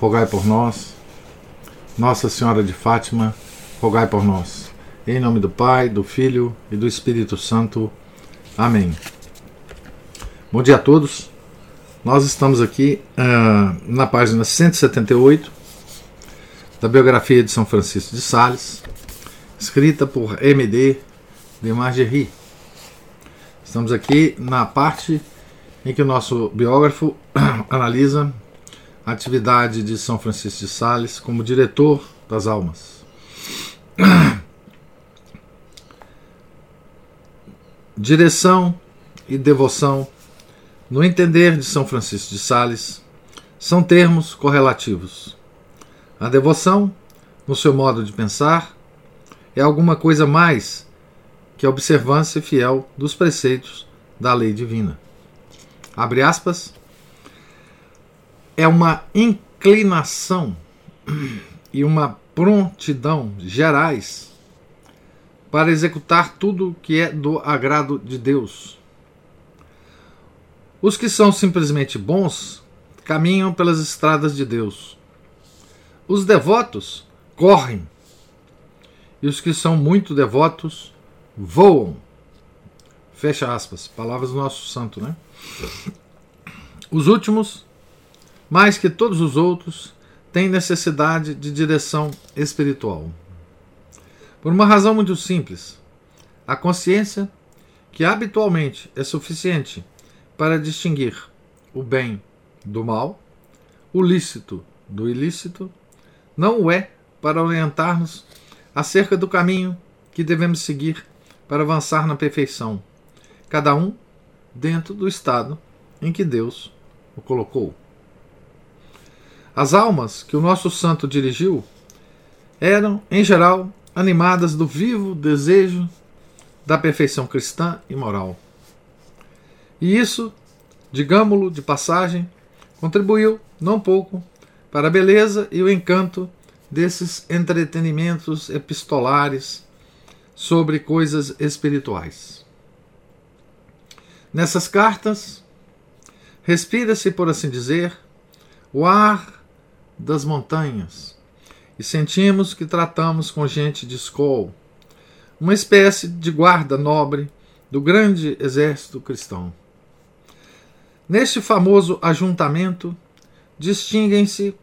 rogai por nós. Nossa Senhora de Fátima, rogai por nós. Em nome do Pai, do Filho e do Espírito Santo. Amém. Bom dia a todos. Nós estamos aqui uh, na página 178 da biografia de São Francisco de Sales, escrita por M.D. de Margerie. Estamos aqui na parte em que o nosso biógrafo analisa a atividade de São Francisco de Sales como diretor das almas. Direção e devoção, no entender de São Francisco de Sales, são termos correlativos. A devoção, no seu modo de pensar, é alguma coisa mais que a observância fiel dos preceitos da lei divina. Abre aspas é uma inclinação e uma prontidão gerais para executar tudo que é do agrado de Deus. Os que são simplesmente bons caminham pelas estradas de Deus. Os devotos correm. E os que são muito devotos voam. Fecha aspas. Palavras do nosso santo, né? Os últimos mais que todos os outros, têm necessidade de direção espiritual. Por uma razão muito simples: a consciência, que habitualmente é suficiente para distinguir o bem do mal, o lícito do ilícito, não o é para orientar-nos acerca do caminho que devemos seguir para avançar na perfeição, cada um dentro do estado em que Deus o colocou. As almas que o nosso santo dirigiu eram, em geral, animadas do vivo desejo da perfeição cristã e moral. E isso, digamo-lo de passagem, contribuiu, não pouco, para a beleza e o encanto desses entretenimentos epistolares sobre coisas espirituais. Nessas cartas, respira-se, por assim dizer, o ar das montanhas e sentimos que tratamos com gente de Skoll, uma espécie de guarda nobre do grande exército cristão. Neste famoso ajuntamento distinguem-se,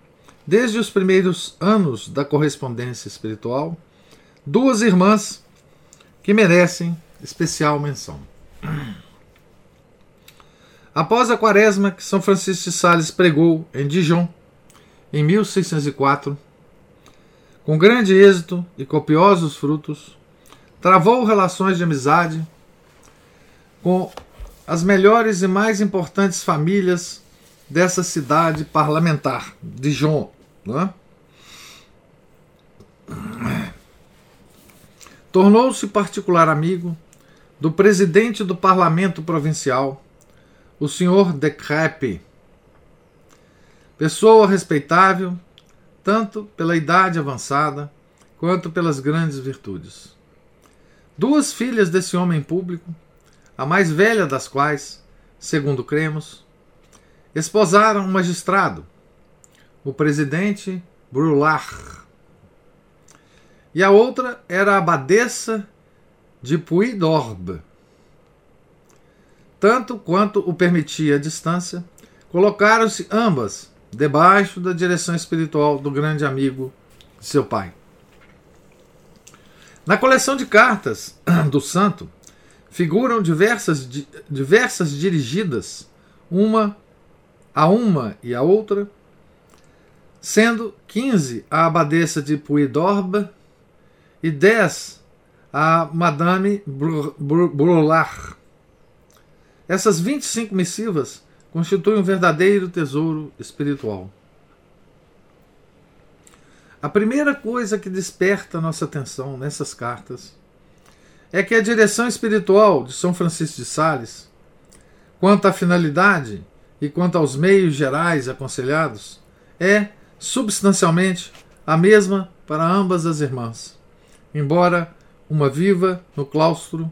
desde os primeiros anos da correspondência espiritual, duas irmãs que merecem especial menção. Após a quaresma que São Francisco de Sales pregou em Dijon, em 1604, com grande êxito e copiosos frutos, travou relações de amizade com as melhores e mais importantes famílias dessa cidade parlamentar, Dijon. É? Tornou-se particular amigo do presidente do parlamento provincial, o senhor de Crêpe, Pessoa respeitável, tanto pela idade avançada quanto pelas grandes virtudes. Duas filhas desse homem público, a mais velha das quais, segundo cremos, esposaram um magistrado, o presidente Brulard. E a outra era a abadesa de Puy-d'Orbe. Tanto quanto o permitia a distância, colocaram-se ambas debaixo da direção espiritual do grande amigo de seu pai. Na coleção de cartas do santo figuram diversas, diversas dirigidas, uma a uma e a outra, sendo 15 a abadesa de Puydorbe e 10 a Madame Brulard. Essas 25 missivas constitui um verdadeiro tesouro espiritual. A primeira coisa que desperta nossa atenção nessas cartas é que a direção espiritual de São Francisco de Sales, quanto à finalidade e quanto aos meios gerais aconselhados, é substancialmente a mesma para ambas as irmãs, embora uma viva no claustro,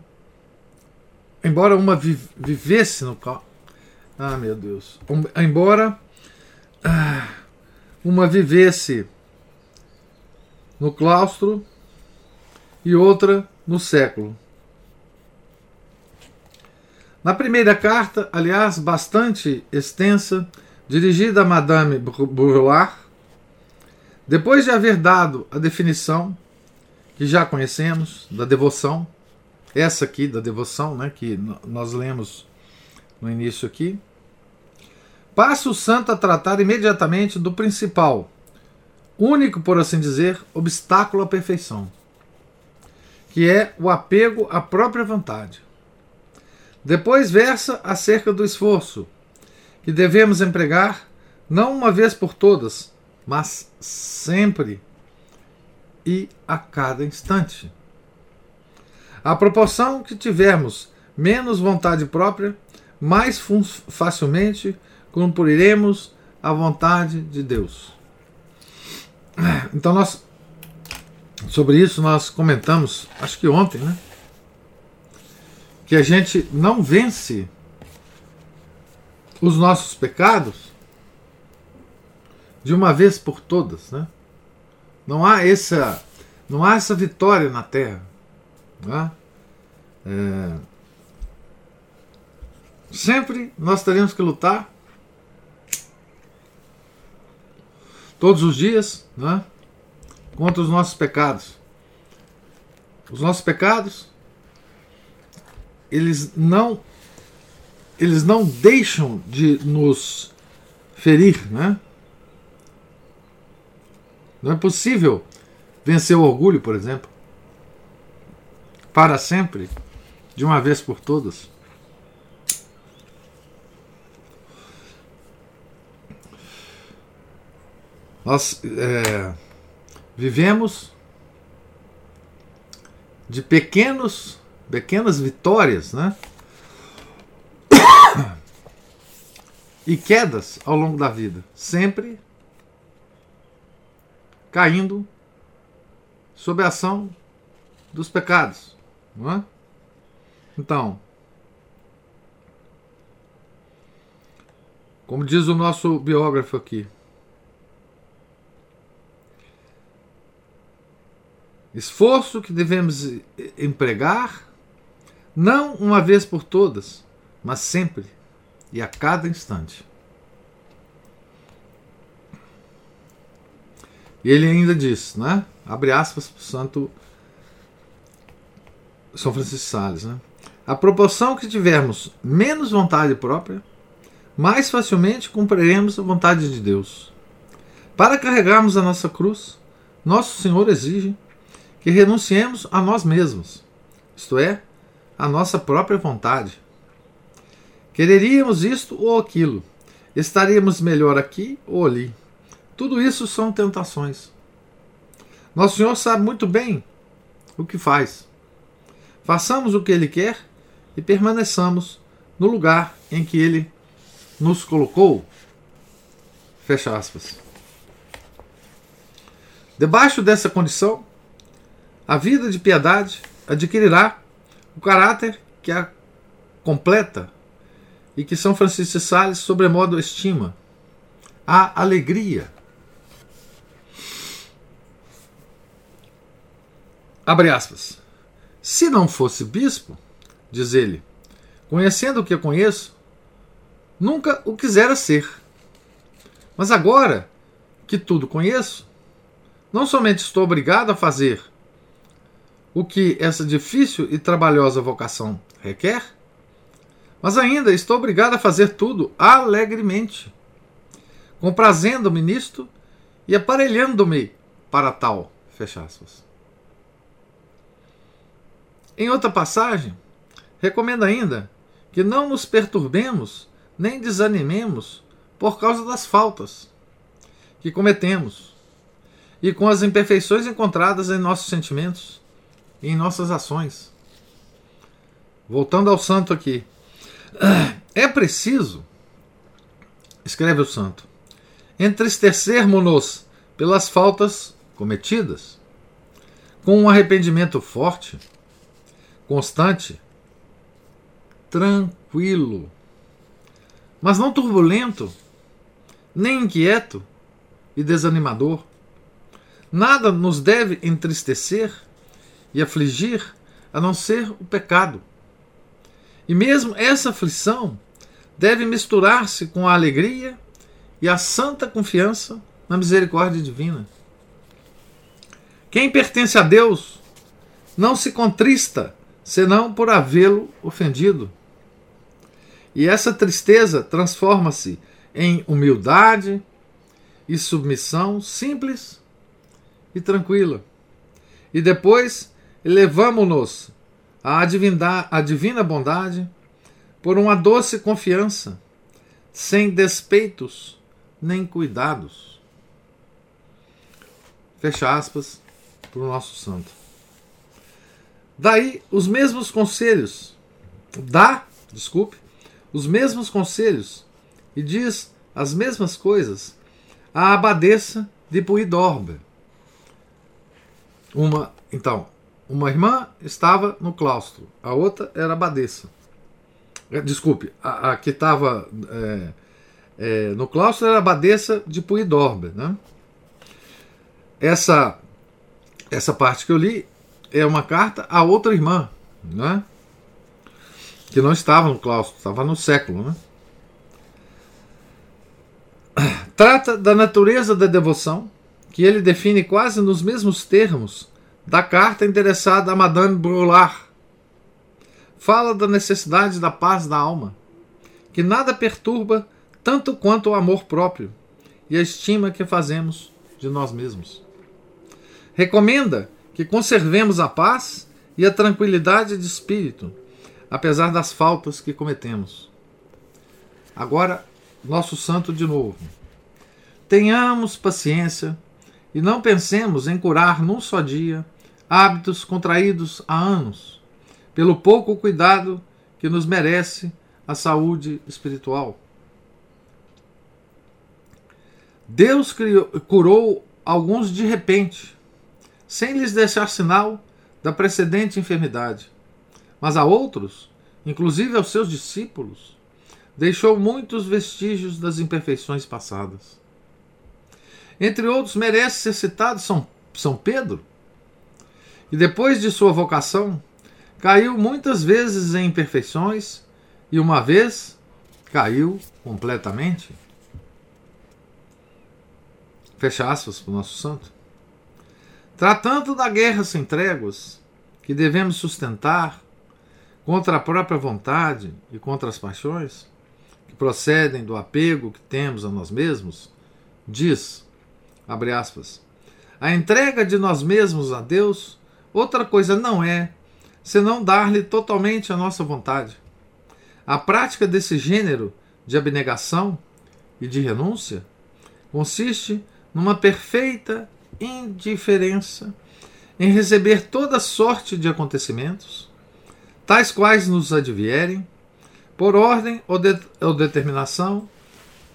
embora uma vi vivesse no claustro. Ah, meu Deus. Embora ah, uma vivesse no claustro e outra no século. Na primeira carta, aliás, bastante extensa, dirigida a Madame Bourgeois, depois de haver dado a definição que já conhecemos da devoção, essa aqui da devoção, né, que nós lemos no início aqui, passa o santo a tratar imediatamente do principal, único, por assim dizer, obstáculo à perfeição, que é o apego à própria vontade. Depois versa acerca do esforço que devemos empregar, não uma vez por todas, mas sempre e a cada instante. A proporção que tivermos menos vontade própria, mais facilmente cumpriremos a vontade de Deus. Então nós sobre isso nós comentamos, acho que ontem, né? Que a gente não vence os nossos pecados de uma vez por todas, né? Não há essa, não há essa vitória na Terra, né? É, sempre nós teremos que lutar todos os dias, né? Contra os nossos pecados. Os nossos pecados, eles não, eles não deixam de nos ferir, né? Não é possível vencer o orgulho, por exemplo, para sempre, de uma vez por todas. Nós é, vivemos de pequenos, pequenas vitórias, né? e quedas ao longo da vida, sempre caindo sob a ação dos pecados. Não é? Então, como diz o nosso biógrafo aqui, esforço que devemos empregar, não uma vez por todas, mas sempre e a cada instante. E ele ainda diz, né? Abre aspas para o santo São Francisco de Sales, né? A proporção que tivermos menos vontade própria, mais facilmente cumpriremos a vontade de Deus. Para carregarmos a nossa cruz, nosso Senhor exige que renunciemos a nós mesmos, isto é, a nossa própria vontade. Quereríamos isto ou aquilo, estaríamos melhor aqui ou ali. Tudo isso são tentações. Nosso Senhor sabe muito bem o que faz. Façamos o que Ele quer e permaneçamos no lugar em que Ele nos colocou. Fecha aspas. Debaixo dessa condição, a vida de piedade adquirirá o caráter que a completa e que São Francisco de Sales sobremodo estima, a alegria Abre aspas. Se não fosse bispo, diz ele, conhecendo o que eu conheço, nunca o quisera ser. Mas agora que tudo conheço, não somente estou obrigado a fazer o que essa difícil e trabalhosa vocação requer, mas ainda estou obrigado a fazer tudo alegremente, comprazendo-me nisto e aparelhando-me para tal. Fecha. Em outra passagem, recomenda ainda que não nos perturbemos nem desanimemos por causa das faltas que cometemos, e com as imperfeições encontradas em nossos sentimentos em nossas ações. Voltando ao santo aqui. É preciso, escreve o santo, entristecermos-nos pelas faltas cometidas, com um arrependimento forte, constante, tranquilo, mas não turbulento, nem inquieto e desanimador. Nada nos deve entristecer e afligir a não ser o pecado. E mesmo essa aflição deve misturar-se com a alegria e a santa confiança na misericórdia divina. Quem pertence a Deus não se contrista senão por havê-lo ofendido. E essa tristeza transforma-se em humildade e submissão simples e tranquila. E depois elevamo-nos à à divina bondade por uma doce confiança, sem despeitos nem cuidados. Fecha aspas para o nosso santo. Daí os mesmos conselhos, dá, desculpe, os mesmos conselhos e diz as mesmas coisas à abadesa de Puidorbe. Uma, então, uma irmã estava no claustro, a outra era abadesa. É, desculpe, a, a que estava é, é, no claustro era abadesa de Puidorbe. Né? Essa, essa parte que eu li é uma carta a outra irmã, né? que não estava no claustro, estava no século. Né? Trata da natureza da devoção, que ele define quase nos mesmos termos da carta endereçada a Madame Brulard. Fala da necessidade da paz da alma, que nada perturba tanto quanto o amor próprio e a estima que fazemos de nós mesmos. Recomenda que conservemos a paz e a tranquilidade de espírito, apesar das faltas que cometemos. Agora, nosso santo de novo. Tenhamos paciência e não pensemos em curar num só dia hábitos contraídos há anos, pelo pouco cuidado que nos merece a saúde espiritual. Deus criou, curou alguns de repente, sem lhes deixar sinal da precedente enfermidade. Mas a outros, inclusive aos seus discípulos, deixou muitos vestígios das imperfeições passadas. Entre outros, merece ser citado São, São Pedro, e depois de sua vocação, caiu muitas vezes em imperfeições e uma vez caiu completamente. Fecha aspas para o nosso santo. Tratando da guerra sem tréguas, que devemos sustentar contra a própria vontade e contra as paixões, que procedem do apego que temos a nós mesmos, diz, abre aspas, a entrega de nós mesmos a Deus Outra coisa não é senão dar-lhe totalmente a nossa vontade. A prática desse gênero de abnegação e de renúncia consiste numa perfeita indiferença em receber toda sorte de acontecimentos, tais quais nos advierem, por ordem ou, de, ou determinação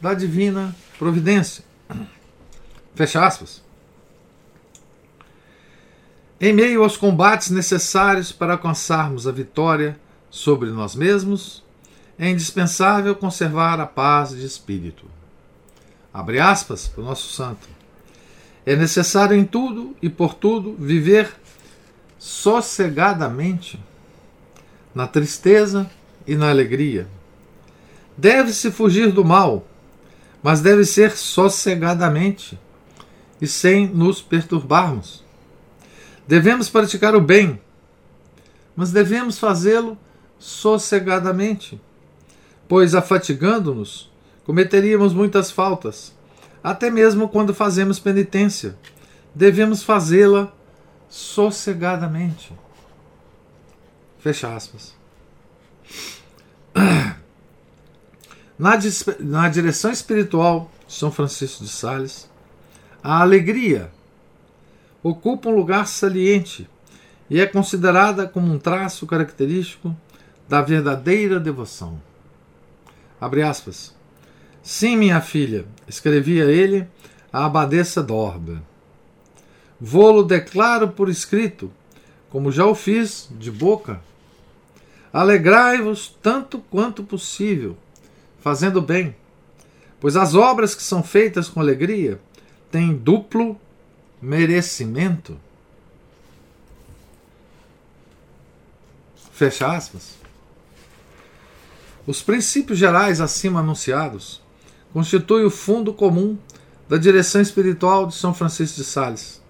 da divina providência. Fecha aspas. Em meio aos combates necessários para alcançarmos a vitória sobre nós mesmos, é indispensável conservar a paz de espírito. Abre aspas para o nosso santo. É necessário em tudo e por tudo viver sossegadamente, na tristeza e na alegria. Deve-se fugir do mal, mas deve ser sossegadamente e sem nos perturbarmos. Devemos praticar o bem, mas devemos fazê-lo sossegadamente, pois afatigando-nos, cometeríamos muitas faltas, até mesmo quando fazemos penitência. Devemos fazê-la sossegadamente. Fecha aspas. Na, na direção espiritual de São Francisco de Sales, a alegria ocupa um lugar saliente e é considerada como um traço característico da verdadeira devoção. Abre aspas. Sim, minha filha, escrevia ele à abadesa Dorba. Vou-lo declaro por escrito, como já o fiz de boca. Alegrai-vos tanto quanto possível, fazendo bem, pois as obras que são feitas com alegria têm duplo merecimento. Fecha aspas. Os princípios gerais acima anunciados constituem o fundo comum da direção espiritual de São Francisco de Sales.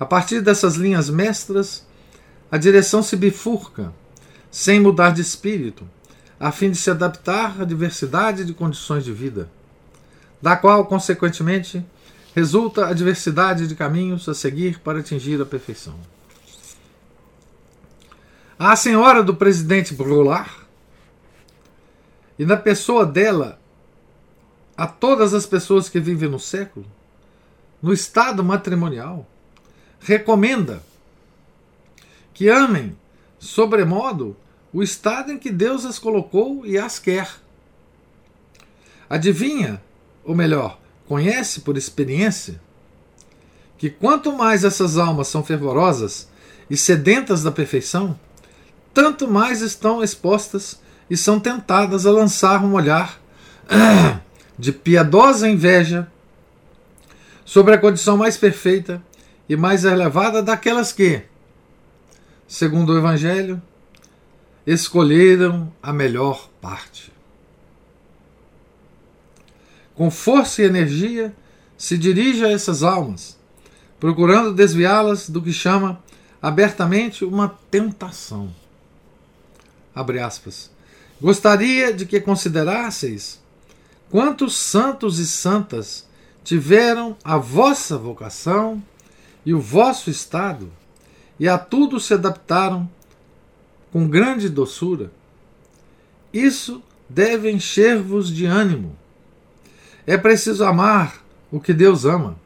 A partir dessas linhas mestras, a direção se bifurca, sem mudar de espírito, a fim de se adaptar à diversidade de condições de vida, da qual, consequentemente, resulta a diversidade de caminhos a seguir para atingir a perfeição. A senhora do presidente Brulard, e na pessoa dela, a todas as pessoas que vivem no século, no estado matrimonial, recomenda que amem sobremodo o estado em que Deus as colocou e as quer. Adivinha, ou melhor, conhece por experiência que quanto mais essas almas são fervorosas e sedentas da perfeição, tanto mais estão expostas e são tentadas a lançar um olhar de piedosa inveja sobre a condição mais perfeita e mais elevada daquelas que, segundo o Evangelho, escolheram a melhor parte com força e energia, se dirige a essas almas, procurando desviá-las do que chama abertamente uma tentação. Abre aspas. Gostaria de que considerasseis quantos santos e santas tiveram a vossa vocação e o vosso estado, e a tudo se adaptaram com grande doçura. Isso deve encher-vos de ânimo é preciso amar o que Deus ama.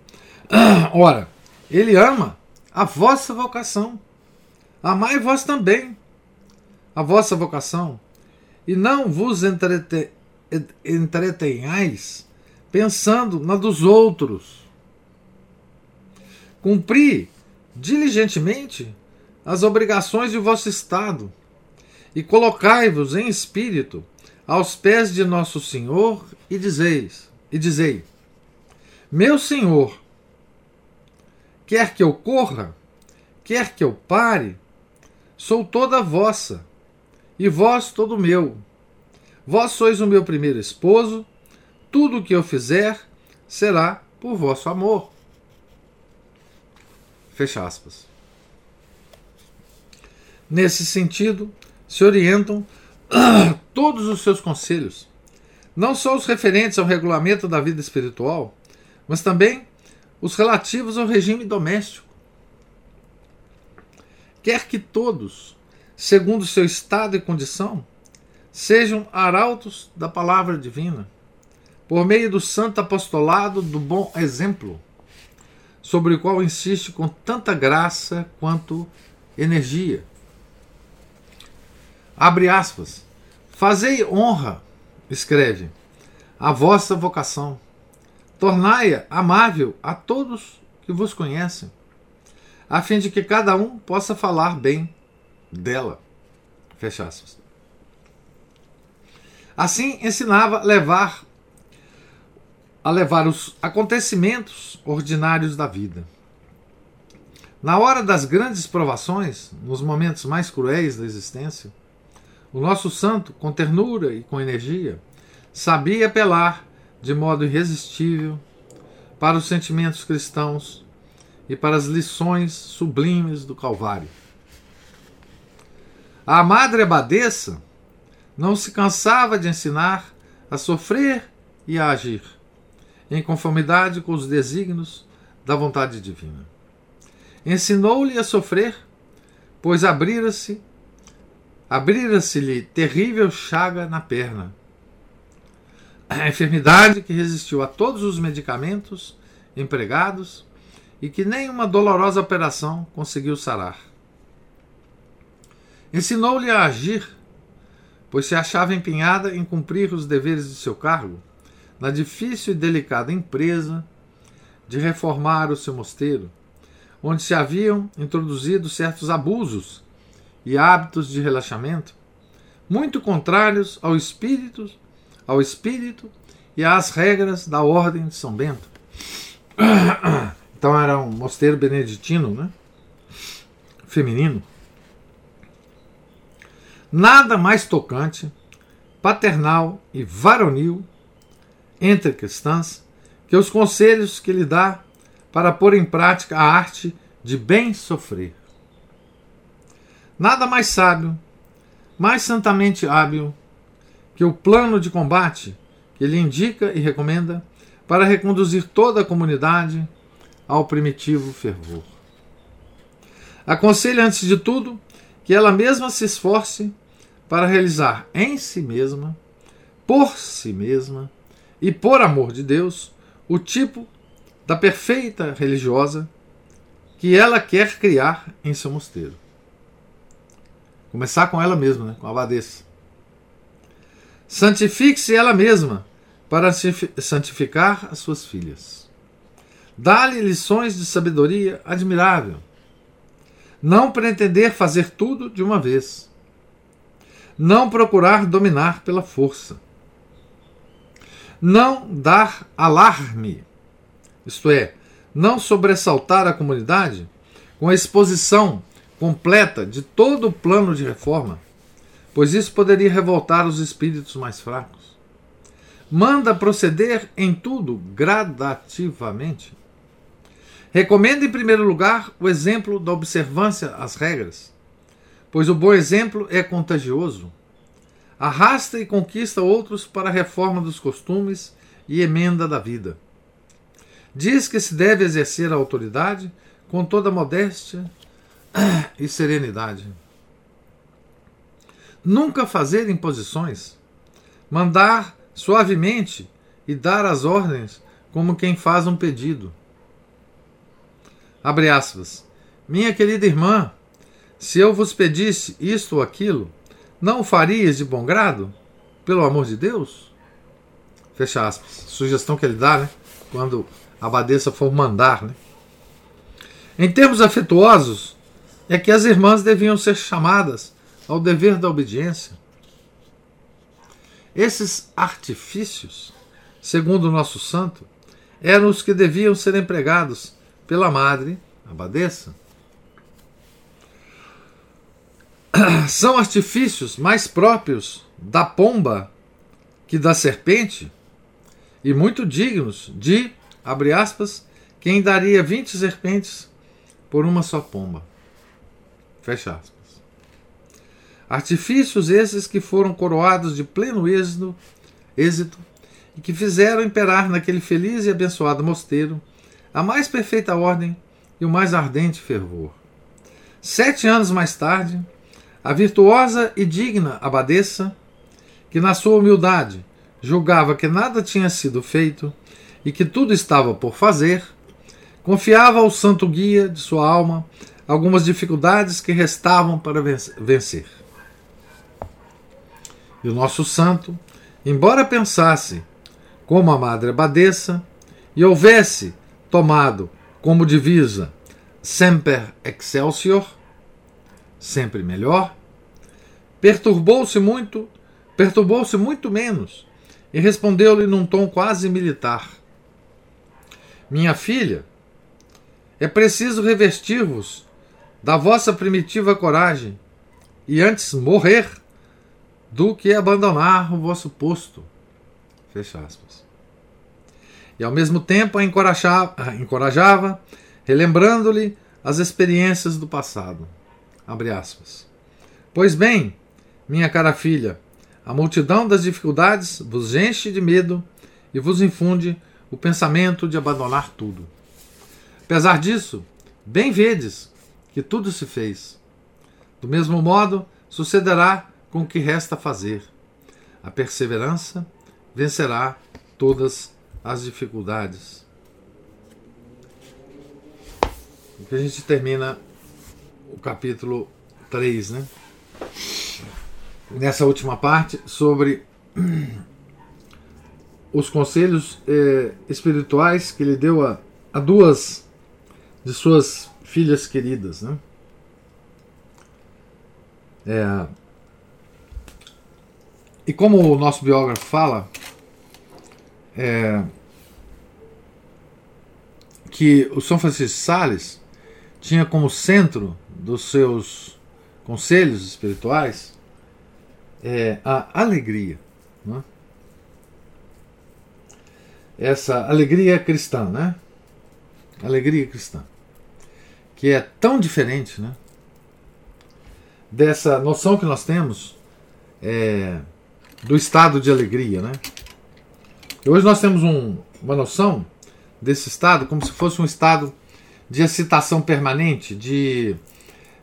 Ora, Ele ama a vossa vocação. Amai vós também a vossa vocação. E não vos entrete, entretenhais pensando na dos outros. Cumpri diligentemente as obrigações de vosso Estado e colocai-vos em espírito aos pés de nosso Senhor e dizeis: e dizei: Meu senhor, quer que eu corra, quer que eu pare, sou toda vossa, e vós todo meu. Vós sois o meu primeiro esposo, tudo o que eu fizer será por vosso amor. Fecha aspas. Nesse sentido, se orientam todos os seus conselhos não só os referentes ao regulamento da vida espiritual, mas também os relativos ao regime doméstico. Quer que todos, segundo seu estado e condição, sejam arautos da palavra divina, por meio do santo apostolado do bom exemplo, sobre o qual insiste com tanta graça quanto energia. Abre aspas. Fazei honra escreve: A vossa vocação. Tornai-a amável a todos que vos conhecem, a fim de que cada um possa falar bem dela. Fecha aspas. Assim ensinava levar a levar os acontecimentos ordinários da vida. Na hora das grandes provações, nos momentos mais cruéis da existência, o nosso santo, com ternura e com energia, sabia apelar de modo irresistível para os sentimentos cristãos e para as lições sublimes do Calvário. A Madre Abadesa não se cansava de ensinar a sofrer e a agir, em conformidade com os desígnios da vontade divina. Ensinou-lhe a sofrer, pois abrira-se abrira-se-lhe terrível chaga na perna. A enfermidade que resistiu a todos os medicamentos empregados e que nenhuma dolorosa operação conseguiu sarar. Ensinou-lhe a agir, pois se achava empenhada em cumprir os deveres de seu cargo, na difícil e delicada empresa de reformar o seu mosteiro, onde se haviam introduzido certos abusos e hábitos de relaxamento muito contrários ao espírito, ao espírito e às regras da ordem de São Bento. Então era um mosteiro beneditino, né? Feminino. Nada mais tocante, paternal e varonil entre cristãs que os conselhos que lhe dá para pôr em prática a arte de bem sofrer. Nada mais sábio, mais santamente hábil que o plano de combate que ele indica e recomenda para reconduzir toda a comunidade ao primitivo fervor. Aconselha, antes de tudo, que ela mesma se esforce para realizar em si mesma, por si mesma e por amor de Deus, o tipo da perfeita religiosa que ela quer criar em seu mosteiro. Começar com ela mesma, né? com a abadesa. Santifique-se ela mesma para santificar as suas filhas. Dá-lhe lições de sabedoria admirável. Não pretender fazer tudo de uma vez. Não procurar dominar pela força. Não dar alarme, isto é, não sobressaltar a comunidade com a exposição completa de todo o plano de reforma, pois isso poderia revoltar os espíritos mais fracos. Manda proceder em tudo gradativamente Recomendo, em primeiro lugar, o exemplo da observância às regras, pois o bom exemplo é contagioso. Arrasta e conquista outros para a reforma dos costumes e emenda da vida. Diz que se deve exercer a autoridade com toda modéstia e serenidade. Nunca fazer imposições, mandar suavemente e dar as ordens como quem faz um pedido Abre aspas. Minha querida irmã, se eu vos pedisse isto ou aquilo, não o farias de bom grado? Pelo amor de Deus? Fecha aspas. Sugestão que ele dá, né? Quando a abadesa for mandar, né? Em termos afetuosos, é que as irmãs deviam ser chamadas ao dever da obediência. Esses artifícios, segundo o nosso santo, eram os que deviam ser empregados pela madre abadesa. São artifícios mais próprios da pomba que da serpente e muito dignos de, abre aspas, quem daria 20 serpentes por uma só pomba. Fecha aspas. Artifícios esses que foram coroados de pleno êxito, êxito e que fizeram imperar naquele feliz e abençoado mosteiro a mais perfeita ordem e o mais ardente fervor. Sete anos mais tarde, a virtuosa e digna abadesa, que na sua humildade julgava que nada tinha sido feito e que tudo estava por fazer, confiava ao santo guia de sua alma algumas dificuldades que restavam para vencer. E o nosso santo, embora pensasse como a madre abadesa e houvesse tomado como divisa Semper Excelsior, sempre melhor, perturbou-se muito, perturbou-se muito menos e respondeu-lhe num tom quase militar: Minha filha, é preciso revestir-vos da vossa primitiva coragem e antes morrer do que abandonar o vosso posto. Fecha aspas e ao mesmo tempo a encorajava, encorajava relembrando-lhe as experiências do passado. Pois bem, minha cara filha, a multidão das dificuldades vos enche de medo e vos infunde o pensamento de abandonar tudo. Apesar disso, bem vedes que tudo se fez. Do mesmo modo, sucederá com o que resta fazer. A perseverança vencerá todas as dificuldades. que a gente termina o capítulo 3, né? Nessa última parte, sobre os conselhos eh, espirituais que ele deu a, a duas de suas filhas queridas, né? É, e como o nosso biógrafo fala, é, que o São Francisco Sales tinha como centro dos seus conselhos espirituais é, a alegria. Né? Essa alegria cristã, né? Alegria cristã. Que é tão diferente, né? Dessa noção que nós temos é, do estado de alegria, né? E hoje nós temos um, uma noção desse estado como se fosse um estado de excitação permanente, de,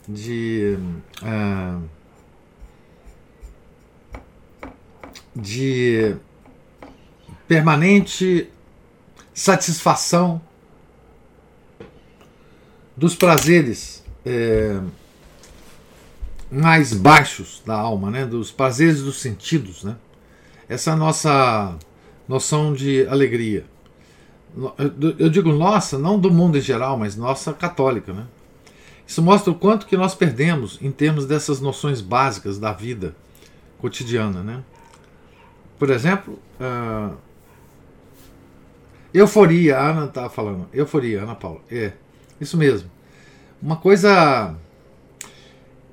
de, uh, de permanente satisfação dos prazeres é, mais baixos da alma, né? dos prazeres dos sentidos. Né? Essa nossa noção de alegria. Eu digo nossa, não do mundo em geral, mas nossa católica. Né? Isso mostra o quanto que nós perdemos em termos dessas noções básicas da vida cotidiana. Né? Por exemplo, uh, euforia, a Ana está falando. Euforia, Ana Paula. É, isso mesmo. Uma coisa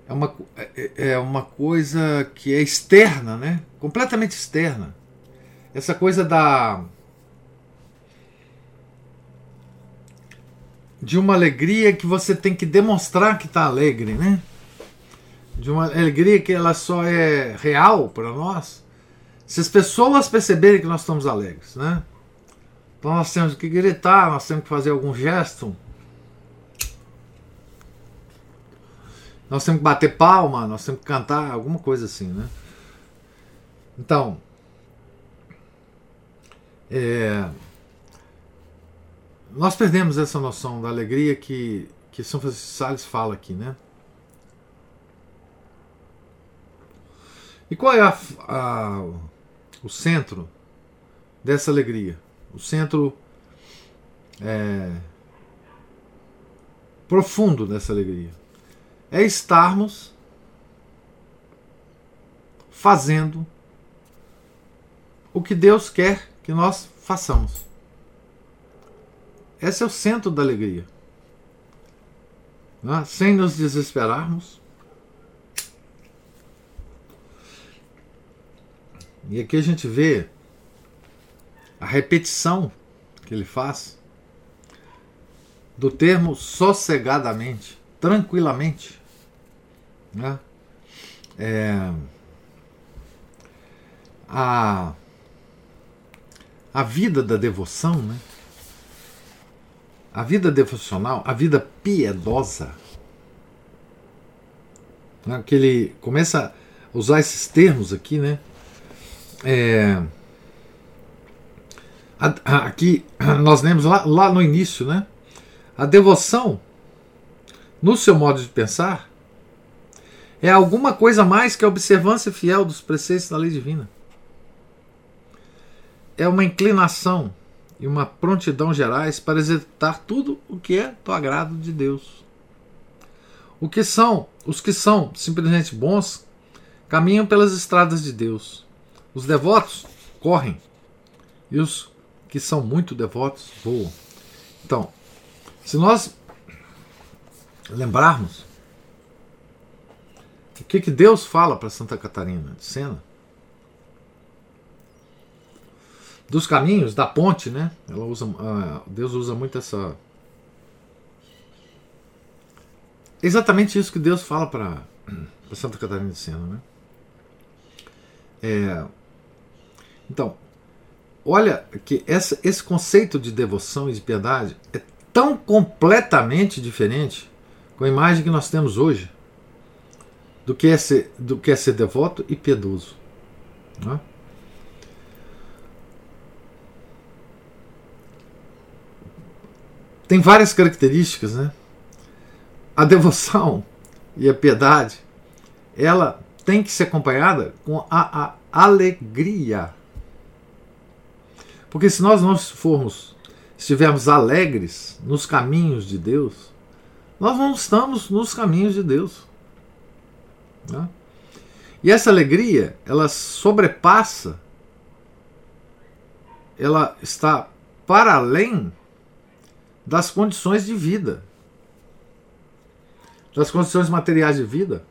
é uma, é, é uma coisa que é externa, né? completamente externa. Essa coisa da. de uma alegria que você tem que demonstrar que está alegre, né? De uma alegria que ela só é real para nós se as pessoas perceberem que nós estamos alegres, né? Então nós temos que gritar, nós temos que fazer algum gesto, Nós temos que bater palma, nós temos que cantar, alguma coisa assim, né? Então, é, nós perdemos essa noção da alegria que, que São Francisco de Sales fala aqui, né? E qual é a, a, o centro dessa alegria? O centro é, profundo dessa alegria é estarmos fazendo o que Deus quer que nós façamos. Esse é o centro da alegria. É? Sem nos desesperarmos. E aqui a gente vê a repetição que ele faz do termo sossegadamente, tranquilamente. Né? É, a, a vida da devoção, né? a vida devocional, a vida piedosa, né? que ele começa a usar esses termos aqui, né? É, aqui nós lemos lá, lá no início, né? A devoção, no seu modo de pensar, é alguma coisa mais que a observância fiel dos preceitos da lei divina. É uma inclinação e uma prontidão gerais para executar tudo o que é do agrado de Deus. O que são, os que são simplesmente bons caminham pelas estradas de Deus. Os devotos correm e os que são muito devotos voam. Então, se nós lembrarmos o que, que Deus fala para Santa Catarina de Sena? Dos caminhos, da ponte, né? Ela usa, uh, Deus usa muito essa. Exatamente isso que Deus fala para Santa Catarina de Sena, né? É, então, olha que essa, esse conceito de devoção e de piedade é tão completamente diferente com a imagem que nós temos hoje do que é ser, do que é ser devoto e piedoso. Né? Tem várias características, né? a devoção e a piedade, ela tem que ser acompanhada com a, a alegria. Porque se nós não formos, estivermos alegres nos caminhos de Deus, nós não estamos nos caminhos de Deus. Né? E essa alegria, ela sobrepassa, ela está para além das condições de vida, das condições materiais de vida,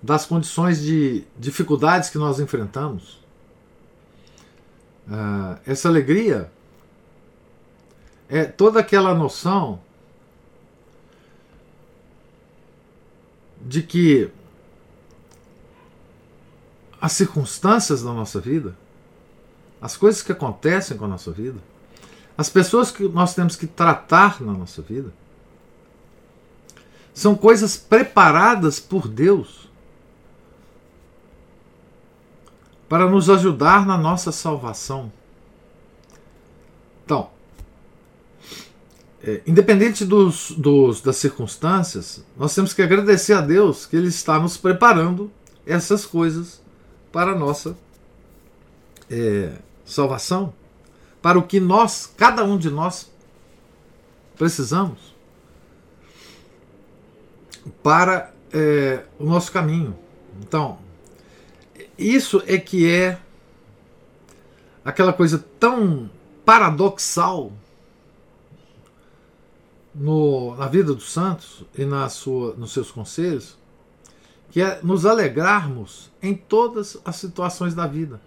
das condições de dificuldades que nós enfrentamos. Uh, essa alegria é toda aquela noção de que as circunstâncias da nossa vida, as coisas que acontecem com a nossa vida, as pessoas que nós temos que tratar na nossa vida, são coisas preparadas por Deus para nos ajudar na nossa salvação. Então, é, independente dos, dos, das circunstâncias, nós temos que agradecer a Deus que Ele está nos preparando essas coisas para a nossa é, salvação, para o que nós, cada um de nós, precisamos para é, o nosso caminho. Então, isso é que é aquela coisa tão paradoxal no, na vida dos santos e na sua, nos seus conselhos, que é nos alegrarmos em todas as situações da vida.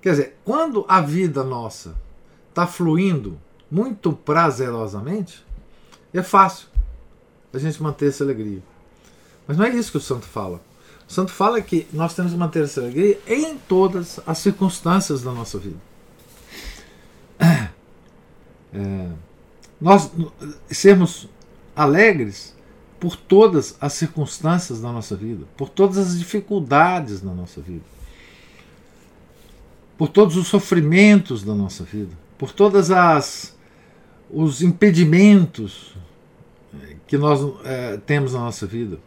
Quer dizer, quando a vida nossa está fluindo muito prazerosamente, é fácil a gente manter essa alegria. Mas não é isso que o santo fala. O santo fala que nós temos que manter essa alegria em todas as circunstâncias da nossa vida. É, nós sermos alegres por todas as circunstâncias da nossa vida, por todas as dificuldades da nossa vida, por todos os sofrimentos da nossa vida, por todas as os impedimentos que nós é, temos na nossa vida,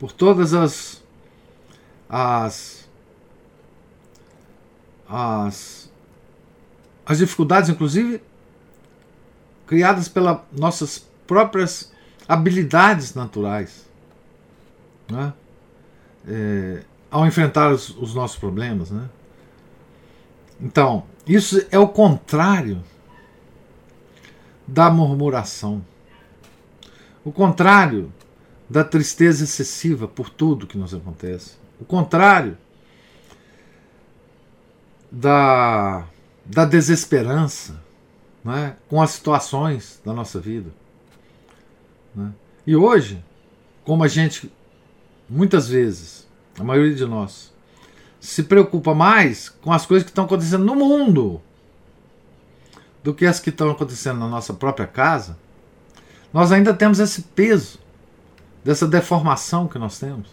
por todas as as as, as dificuldades, inclusive criadas pelas nossas próprias habilidades naturais. Né? É, ao enfrentar os, os, nossos problemas. Né? Então, isso é o contrário da murmuração. O contrário da tristeza excessiva por tudo que nos acontece. O contrário da, da desesperança né, com as situações da nossa vida. Né? E hoje, como a gente, muitas vezes, a maioria de nós, se preocupa mais com as coisas que estão acontecendo no mundo do que as que estão acontecendo na nossa própria casa, nós ainda temos esse peso dessa deformação que nós temos,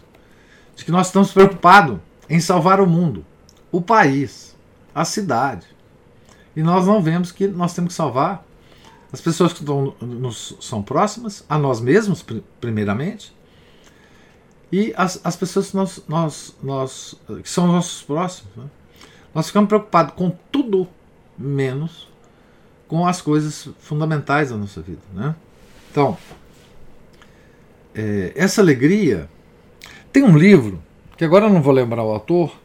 de que nós estamos preocupados em salvar o mundo, o país, a cidade, e nós não vemos que nós temos que salvar as pessoas que estão, nos, são próximas, a nós mesmos, primeiramente, e as, as pessoas que, nós, nós, nós, que são nossos próximos. Né? Nós ficamos preocupados com tudo menos com as coisas fundamentais da nossa vida. Né? Então, é, essa alegria. Tem um livro, que agora eu não vou lembrar o autor,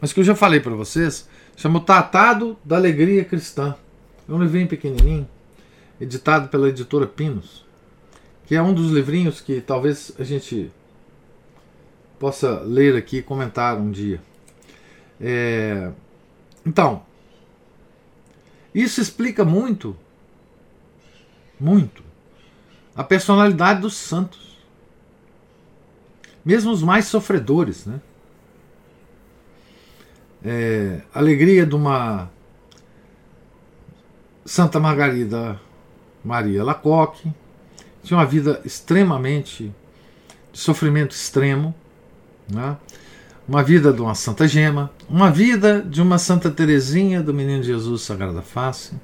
mas que eu já falei para vocês, Chama o Tratado da Alegria Cristã. É um livrinho pequenininho, editado pela editora Pinos, que é um dos livrinhos que talvez a gente possa ler aqui e comentar um dia. É... Então, isso explica muito, muito, a personalidade dos santos, mesmo os mais sofredores, né? É, alegria de uma Santa Margarida Maria Lacoque, tinha uma vida extremamente de sofrimento extremo, né? uma vida de uma Santa Gema, uma vida de uma Santa Teresinha do Menino Jesus Sagrada Face.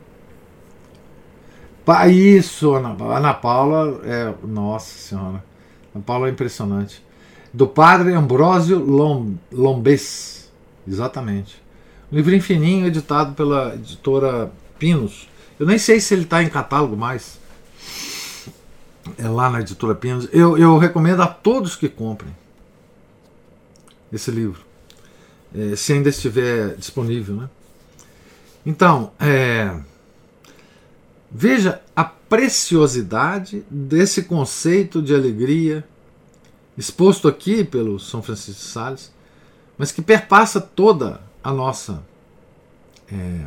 Isso, Ana, Ana Paula é. Nossa Senhora. Ana Paula é impressionante. Do padre Ambrósio Lom, Lombes. Exatamente. Um livrinho fininho, editado pela editora Pinos. Eu nem sei se ele está em catálogo mais. É lá na editora Pinos. Eu, eu recomendo a todos que comprem esse livro. É, se ainda estiver disponível. Né? Então, é, veja a preciosidade desse conceito de alegria exposto aqui pelo São Francisco de Sales, mas que perpassa toda a nossa é,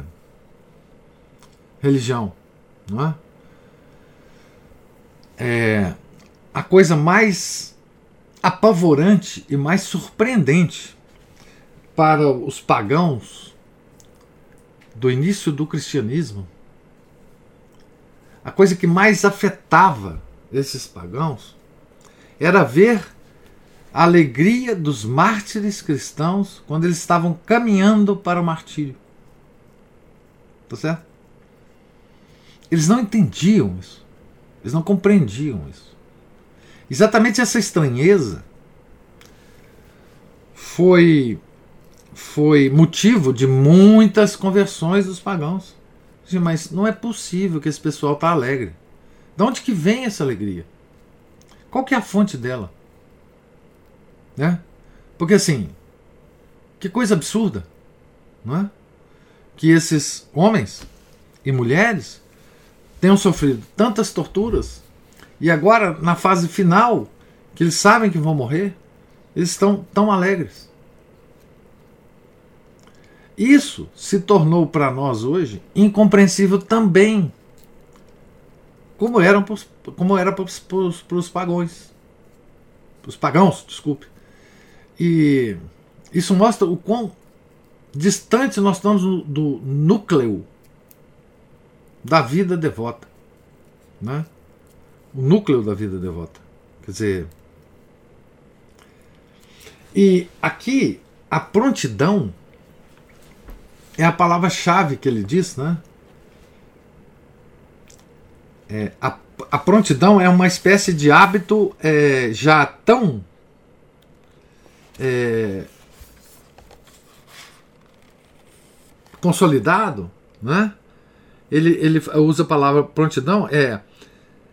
religião, não é? é? A coisa mais apavorante e mais surpreendente para os pagãos do início do cristianismo, a coisa que mais afetava esses pagãos era ver a alegria dos mártires cristãos quando eles estavam caminhando para o martírio. Tá certo? Eles não entendiam isso. Eles não compreendiam isso. Exatamente essa estranheza foi foi motivo de muitas conversões dos pagãos. Mas não é possível que esse pessoal está alegre. De onde que vem essa alegria? Qual que é a fonte dela? Né? Porque assim, que coisa absurda, não é? Que esses homens e mulheres tenham sofrido tantas torturas e agora na fase final, que eles sabem que vão morrer, eles estão tão alegres. Isso se tornou para nós hoje incompreensível também, como, eram pros, como era para os pagões. Os pagãos, desculpe. E isso mostra o quão distante nós estamos do, núcleo da vida devota. Né? O núcleo da vida devota. Quer dizer. E aqui, a prontidão é a palavra-chave que ele diz, né? É, a, a, prontidão é uma espécie de hábito é, já tão é, consolidado, né? Ele, ele usa a palavra prontidão, é,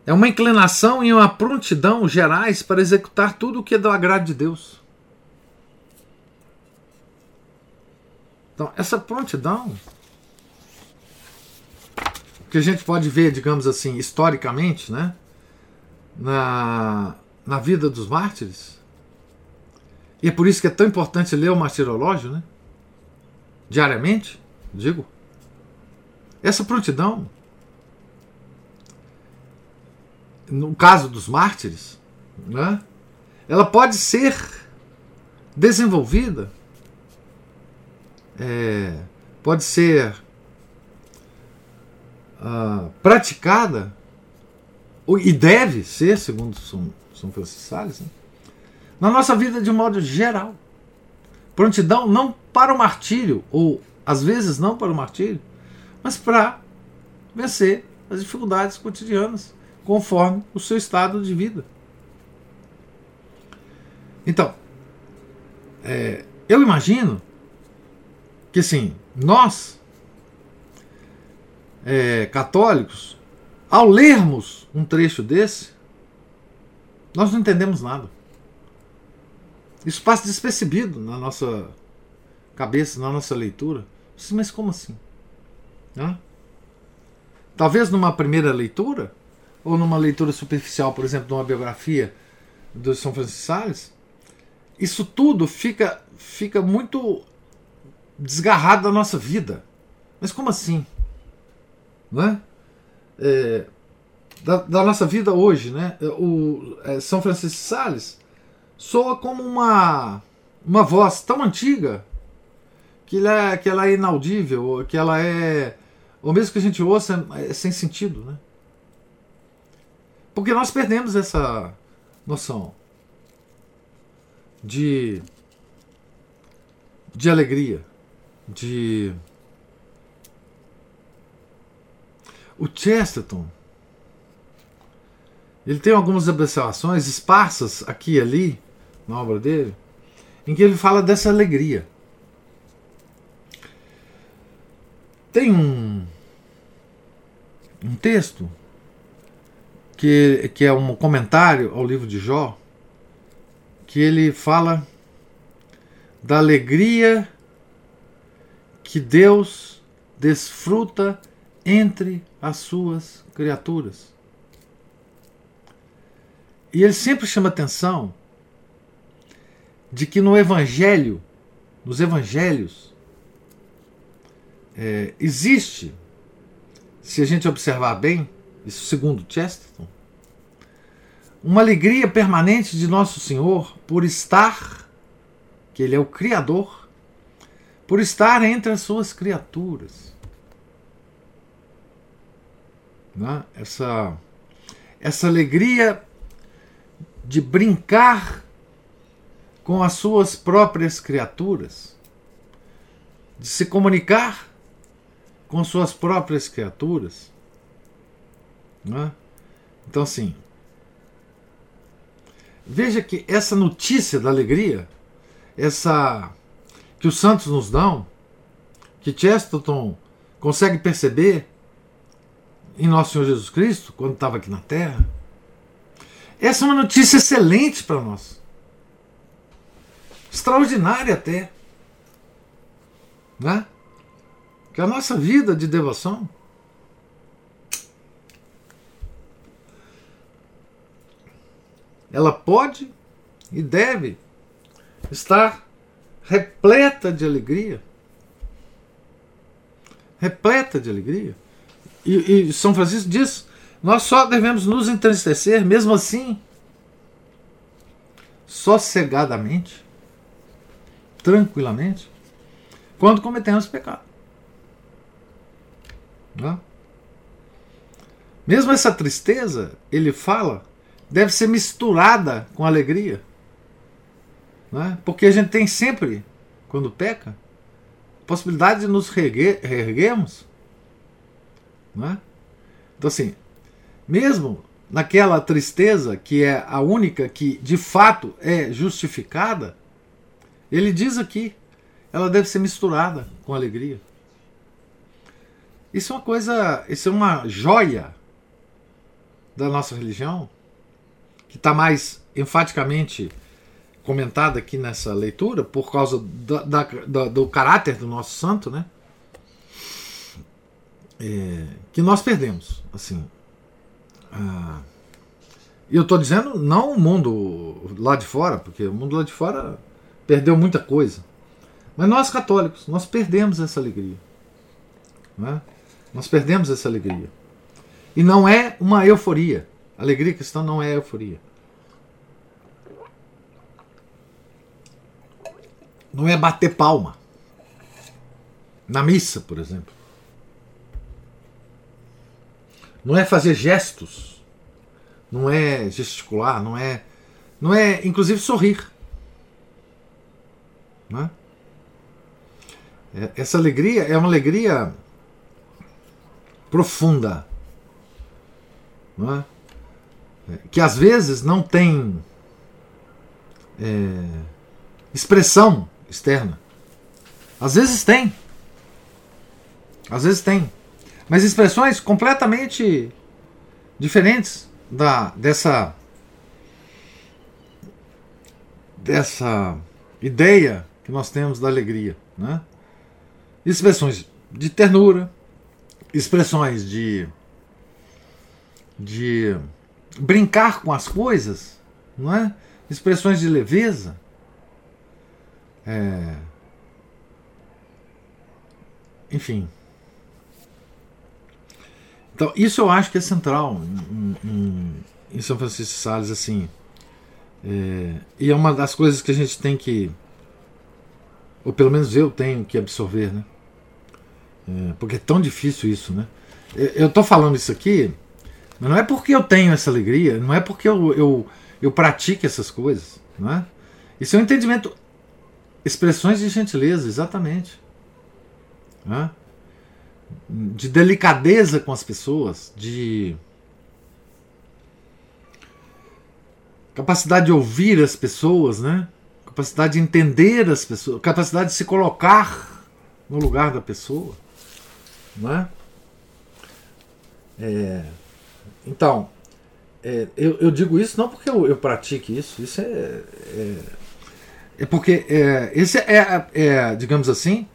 é uma inclinação e uma prontidão gerais para executar tudo o que é do agrado de Deus. Então, essa prontidão que a gente pode ver, digamos assim, historicamente, né, na, na vida dos mártires, e é por isso que é tão importante ler o martirológio, né, diariamente, digo, essa prontidão, no caso dos mártires, né, ela pode ser desenvolvida. É, pode ser uh, praticada. E deve ser, segundo São, São Francisco né, na nossa vida de modo geral. Prontidão não para o martírio, ou às vezes não para o martírio, mas para vencer as dificuldades cotidianas, conforme o seu estado de vida. Então, é, eu imagino que assim, nós, é, católicos, ao lermos um trecho desse, nós não entendemos nada. Isso passa despercebido na nossa cabeça, na nossa leitura. Mas como assim? Hã? Talvez numa primeira leitura, ou numa leitura superficial, por exemplo, de uma biografia do São Francisco Sales, isso tudo fica, fica muito desgarrado da nossa vida. Mas como assim? Né? É, da, da, nossa vida hoje, né? O é, São Francisco Sales soa como uma, uma voz tão antiga que ela, é, que ela é inaudível, que ela é. Ou mesmo que a gente ouça, é, é sem sentido, né? Porque nós perdemos essa noção de, de alegria de. O Chesterton, ele tem algumas observações esparsas aqui e ali na obra dele, em que ele fala dessa alegria. Tem um, um texto que, que é um comentário ao livro de Jó, que ele fala da alegria que Deus desfruta entre as suas criaturas. E ele sempre chama atenção de que no Evangelho, nos Evangelhos, é, existe, se a gente observar bem, isso segundo Chesterton, uma alegria permanente de Nosso Senhor por estar, que Ele é o Criador, por estar entre as suas criaturas. Né? Essa, essa alegria de brincar com as suas próprias criaturas, de se comunicar com suas próprias criaturas. Né? Então, assim, veja que essa notícia da alegria, essa que os santos nos dão, que Chesterton consegue perceber em nosso Senhor Jesus Cristo, quando estava aqui na Terra, essa é uma notícia excelente para nós. Extraordinária até. Né? Que a nossa vida de devoção ela pode e deve estar repleta de alegria. Repleta de alegria. E, e São Francisco diz nós só devemos nos entristecer, mesmo assim, sossegadamente, tranquilamente, quando cometemos pecado. Não? Mesmo essa tristeza, ele fala, deve ser misturada com alegria. Não Porque a gente tem sempre, quando peca, possibilidade de nos reerguermos. Não Então, assim, mesmo naquela tristeza que é a única que de fato é justificada, ele diz aqui, ela deve ser misturada com alegria. Isso é uma coisa, isso é uma joia da nossa religião, que está mais enfaticamente comentada aqui nessa leitura, por causa da, da, da, do caráter do nosso santo, né? É, que nós perdemos. Assim, ah, eu estou dizendo não o mundo lá de fora, porque o mundo lá de fora perdeu muita coisa. Mas nós católicos, nós perdemos essa alegria. É? Nós perdemos essa alegria. E não é uma euforia. A alegria cristã não é euforia. Não é bater palma. Na missa, por exemplo. Não é fazer gestos, não é gesticular, não é, não é, inclusive sorrir. Né? Essa alegria é uma alegria profunda, não é? que às vezes não tem é, expressão externa. Às vezes tem. Às vezes tem mas expressões completamente diferentes da dessa dessa ideia que nós temos da alegria, né? Expressões de ternura, expressões de de brincar com as coisas, não é? Expressões de leveza, é, enfim. Então, isso eu acho que é central em, em, em São Francisco de Sales, assim. É, e é uma das coisas que a gente tem que, ou pelo menos eu tenho que absorver, né? É, porque é tão difícil isso, né? Eu estou falando isso aqui, mas não é porque eu tenho essa alegria, não é porque eu, eu, eu pratico essas coisas, não é? Isso é um entendimento, expressões de gentileza, exatamente. Não é? de delicadeza com as pessoas, de capacidade de ouvir as pessoas, né? Capacidade de entender as pessoas, capacidade de se colocar no lugar da pessoa. Não é? é então, é, eu, eu, digo isso não porque eu, eu pratique isso, isso é, é, é porque é, esse é, é, digamos assim,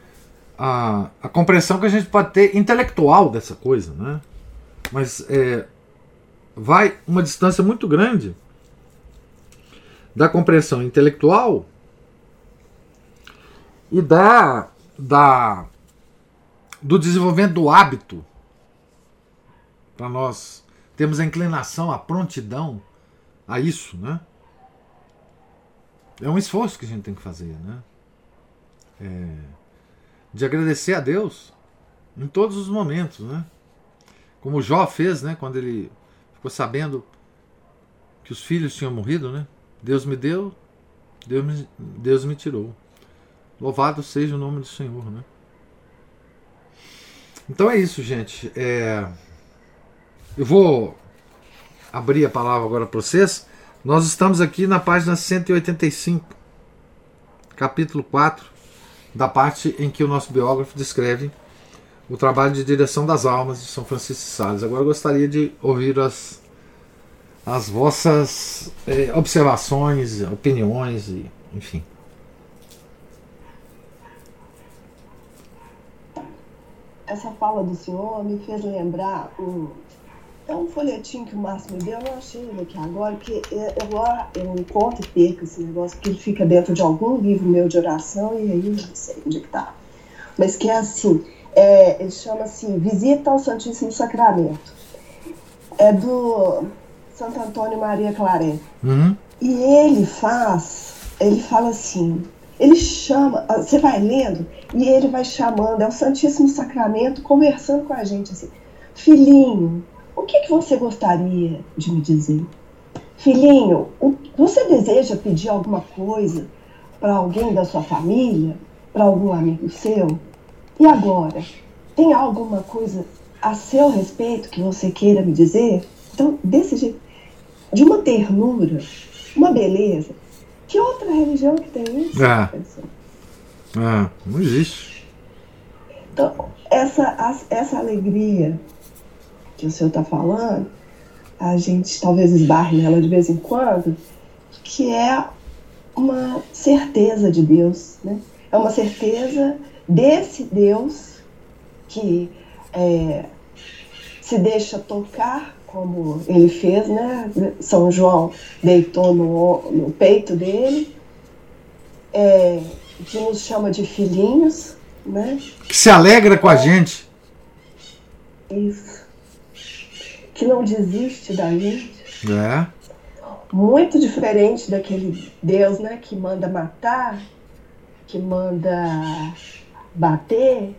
a, a compreensão que a gente pode ter intelectual dessa coisa, né? Mas é, vai uma distância muito grande da compreensão intelectual e da, da do desenvolvimento do hábito para nós temos a inclinação, a prontidão a isso, né? É um esforço que a gente tem que fazer, né? É, de agradecer a Deus em todos os momentos, né? Como Jó fez, né? Quando ele ficou sabendo que os filhos tinham morrido, né? Deus me deu, Deus me, Deus me tirou. Louvado seja o nome do Senhor, né? Então é isso, gente. É... Eu vou abrir a palavra agora para vocês. Nós estamos aqui na página 185, capítulo 4, da parte em que o nosso biógrafo descreve o trabalho de direção das almas de São Francisco de Sales. Agora eu gostaria de ouvir as, as vossas eh, observações, opiniões, enfim. Essa fala do senhor me fez lembrar um é um folhetinho que o Márcio me deu, eu não achei ele aqui agora, porque eu, eu encontro e perco esse negócio, porque ele fica dentro de algum livro meu de oração e aí não sei onde que tá. Mas que é assim, é, ele chama assim, Visita ao Santíssimo Sacramento. É do Santo Antônio Maria Claret. Uhum. E ele faz, ele fala assim, ele chama, ah, você vai lendo, e ele vai chamando, é o Santíssimo Sacramento, conversando com a gente assim, filhinho, o que, que você gostaria de me dizer? Filhinho, você deseja pedir alguma coisa para alguém da sua família? Para algum amigo seu? E agora? Tem alguma coisa a seu respeito que você queira me dizer? Então, desse jeito, de uma ternura, uma beleza. Que outra religião que tem isso? Ah, ah não existe. Então, essa, essa alegria que o senhor está falando, a gente talvez esbarre nela de vez em quando, que é uma certeza de Deus, né? É uma certeza desse Deus que é, se deixa tocar como ele fez, né? São João deitou no, no peito dele, é, que nos chama de filhinhos, né? Que se alegra com a gente. Isso que não desiste da gente. É. Muito diferente daquele Deus, né, que manda matar, que manda bater,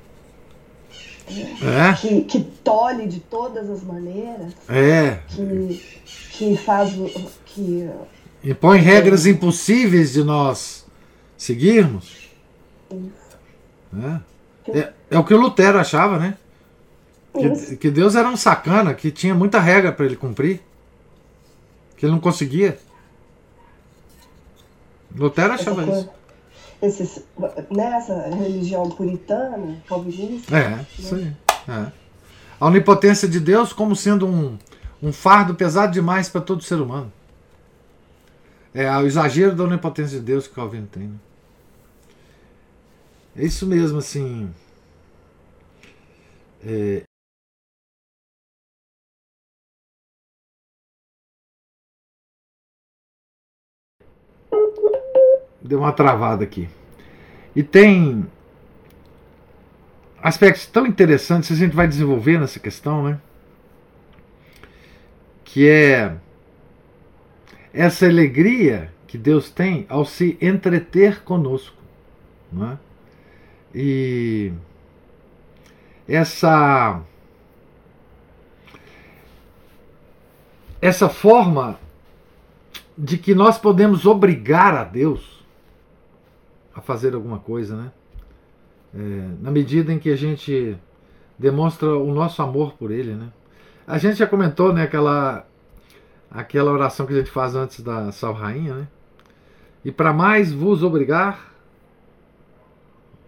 é. que, que tolhe de todas as maneiras. É. Que, que faz que impõe regras impossíveis de nós seguirmos. Isso. É. é, o que o Lutero achava, né? Que, que, Deus era um sacana, que tinha muita regra para ele cumprir, que ele não conseguia. Lutero achava isso. Esses, nessa religião puritana, calvinista. É, né? isso aí. É. A onipotência de Deus como sendo um, um fardo pesado demais para todo ser humano. É o exagero da onipotência de Deus que Calvino tem. Né? É isso mesmo, assim. É, deu uma travada aqui. E tem aspectos tão interessantes, a gente vai desenvolver nessa questão, né? Que é essa alegria que Deus tem ao se entreter conosco, não é? E essa essa forma de que nós podemos obrigar a Deus a fazer alguma coisa, né? É, na medida em que a gente demonstra o nosso amor por ele, né? A gente já comentou, né, aquela aquela oração que a gente faz antes da Sal Rainha, né? E para mais vos obrigar,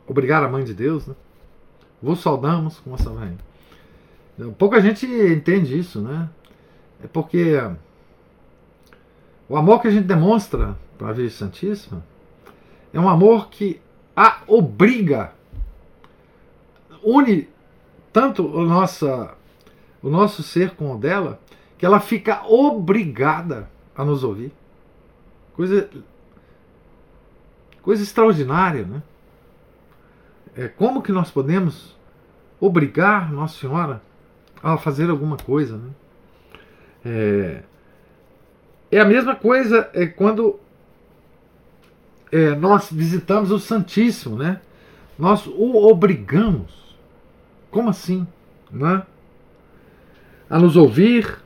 obrigar a mãe de Deus, né? Vos saudamos com a Sal Rainha. Pouca gente entende isso, né? É porque o amor que a gente demonstra para a Virgem Santíssima é um amor que a obriga, une tanto o, nossa, o nosso ser com o dela, que ela fica obrigada a nos ouvir. Coisa, coisa extraordinária, né? É, como que nós podemos obrigar Nossa Senhora a fazer alguma coisa? Né? É, é a mesma coisa é, quando é, nós visitamos o Santíssimo, né? Nós o obrigamos. Como assim? Né? A nos ouvir,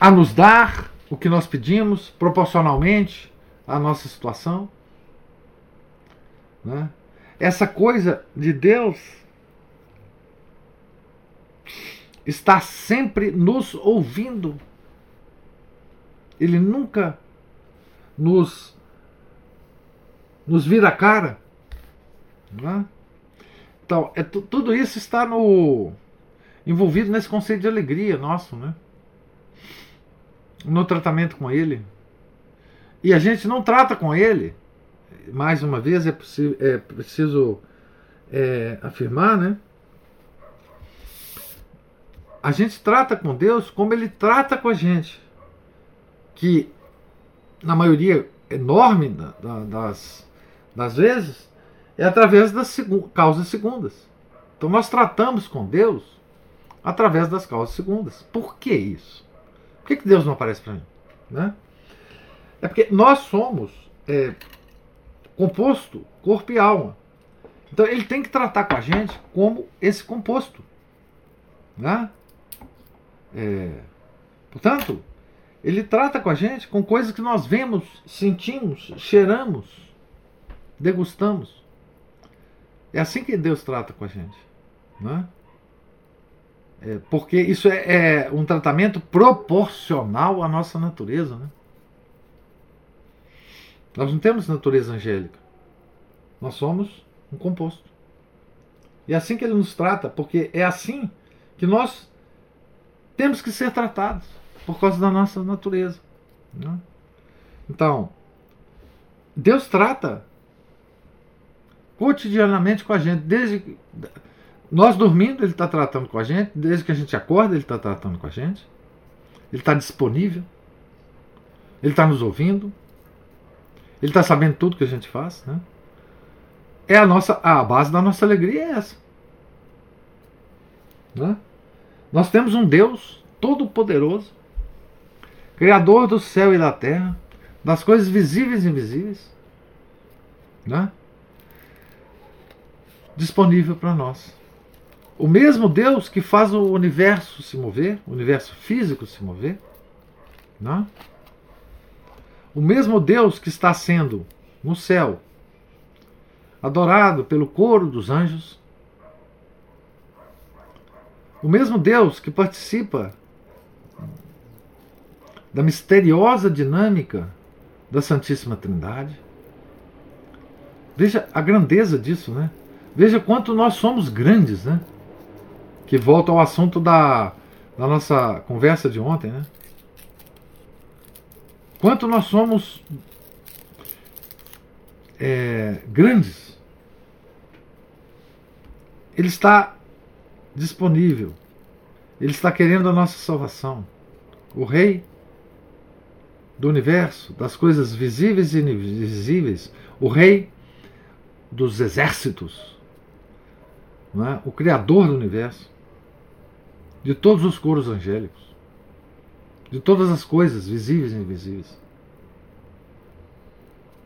a nos dar o que nós pedimos proporcionalmente à nossa situação. Né? Essa coisa de Deus está sempre nos ouvindo. Ele nunca nos nos vira a cara. Né? Então, é, tudo isso está no envolvido nesse conceito de alegria nosso, né? no tratamento com ele. E a gente não trata com ele, mais uma vez é, é preciso é, afirmar, né? A gente trata com Deus como ele trata com a gente. Que, na maioria enorme da, da, das, das vezes, é através das segu causas segundas. Então nós tratamos com Deus através das causas segundas. Por que isso? Por que, que Deus não aparece para mim? Né? É porque nós somos é, composto, corpo e alma. Então ele tem que tratar com a gente como esse composto. Né? É, portanto, ele trata com a gente com coisas que nós vemos, sentimos, cheiramos, degustamos. É assim que Deus trata com a gente. Né? É, porque isso é, é, um tratamento proporcional à nossa natureza. Né? Nós não temos natureza angélica. Nós somos um composto. E é assim que ele nos trata, porque é assim que nós temos que ser tratados, por causa da nossa natureza. Né? Então, Deus trata cotidianamente com a gente, desde nós dormindo, Ele está tratando com a gente, desde que a gente acorda, Ele está tratando com a gente, Ele está disponível, Ele está nos ouvindo, Ele está sabendo tudo que a gente faz. Né? É a nossa a base da nossa alegria é essa. Né? Nós temos um Deus todo-poderoso, Criador do céu e da terra, das coisas visíveis e invisíveis, né? Disponível para nós. O mesmo Deus que faz o universo se mover, o universo físico se mover, né? o mesmo Deus que está sendo no céu adorado pelo coro dos anjos, o mesmo Deus que participa da misteriosa dinâmica da Santíssima Trindade. Veja a grandeza disso, né? Veja quanto nós somos grandes, né? Que volta ao assunto da, da nossa conversa de ontem, né? Quanto nós somos é, grandes. Ele está disponível. Ele está querendo a nossa salvação. O Rei do universo, das coisas visíveis e invisíveis, o Rei dos exércitos, é? o Criador do universo, de todos os coros angélicos, de todas as coisas visíveis e invisíveis.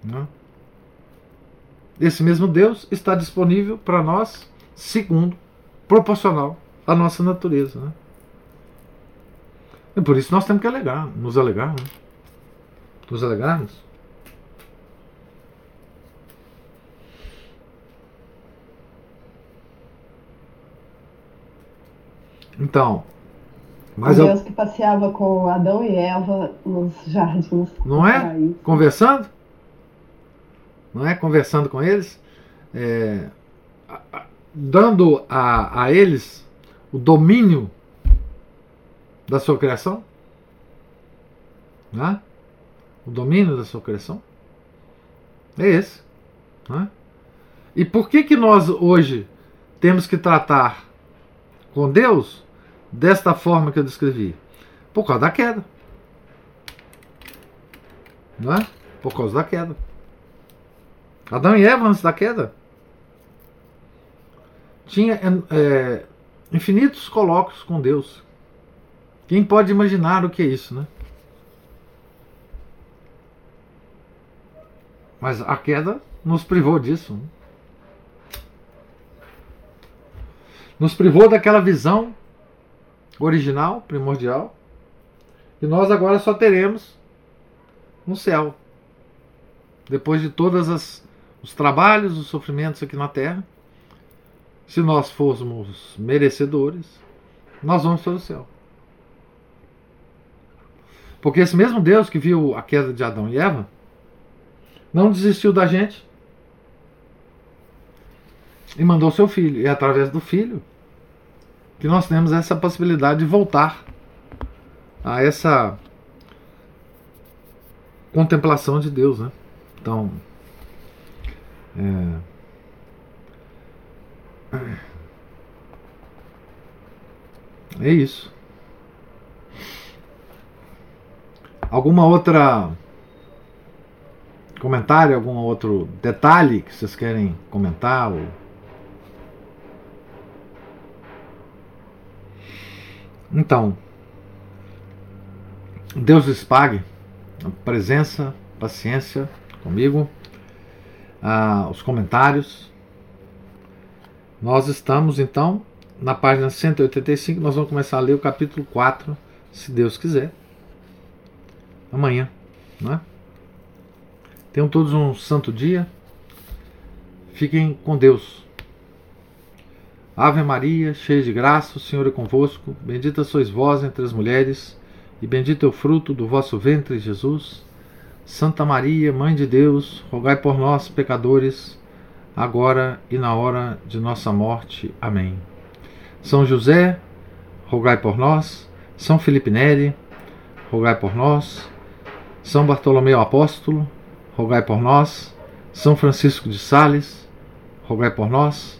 É? Esse mesmo Deus está disponível para nós segundo proporcional à nossa natureza. Né? E por isso nós temos que alegar, nos alegar. Nos alegarmos. Então, Mas o Deus eu... que passeava com Adão e Eva nos jardins. Não é? Conversando? Não é? Conversando com eles. É... Dando a, a eles o domínio da sua criação. Né? O domínio da sua criação. É esse. Né? E por que, que nós hoje temos que tratar com Deus desta forma que eu descrevi? Por causa da queda. Não é? Por causa da queda. Adão e Eva, antes da queda, tinha é, infinitos colóquios com Deus. Quem pode imaginar o que é isso, né? Mas a queda nos privou disso. Né? Nos privou daquela visão original, primordial. E nós agora só teremos no céu. Depois de todos os trabalhos, os sofrimentos aqui na terra, se nós fôssemos merecedores, nós vamos para o céu. Porque esse mesmo Deus que viu a queda de Adão e Eva não desistiu da gente e mandou seu filho. E através do filho que nós temos essa possibilidade de voltar a essa contemplação de Deus, né? Então, é, é isso. Alguma outra comentário, algum outro detalhe que vocês querem comentar? Ou... Então, Deus lhes pague a presença, paciência comigo, ah, os comentários. Nós estamos então na página 185, nós vamos começar a ler o capítulo 4, se Deus quiser, amanhã, né? Tenham todos um santo dia. Fiquem com Deus. Ave Maria, cheia de graça, o Senhor é convosco. Bendita sois vós entre as mulheres, e bendito é o fruto do vosso ventre, Jesus. Santa Maria, Mãe de Deus, rogai por nós, pecadores, agora e na hora de nossa morte. Amém. São José, rogai por nós. São Felipe Neri, rogai por nós. São Bartolomeu Apóstolo, rogai por nós. São Francisco de Sales, rogai por nós.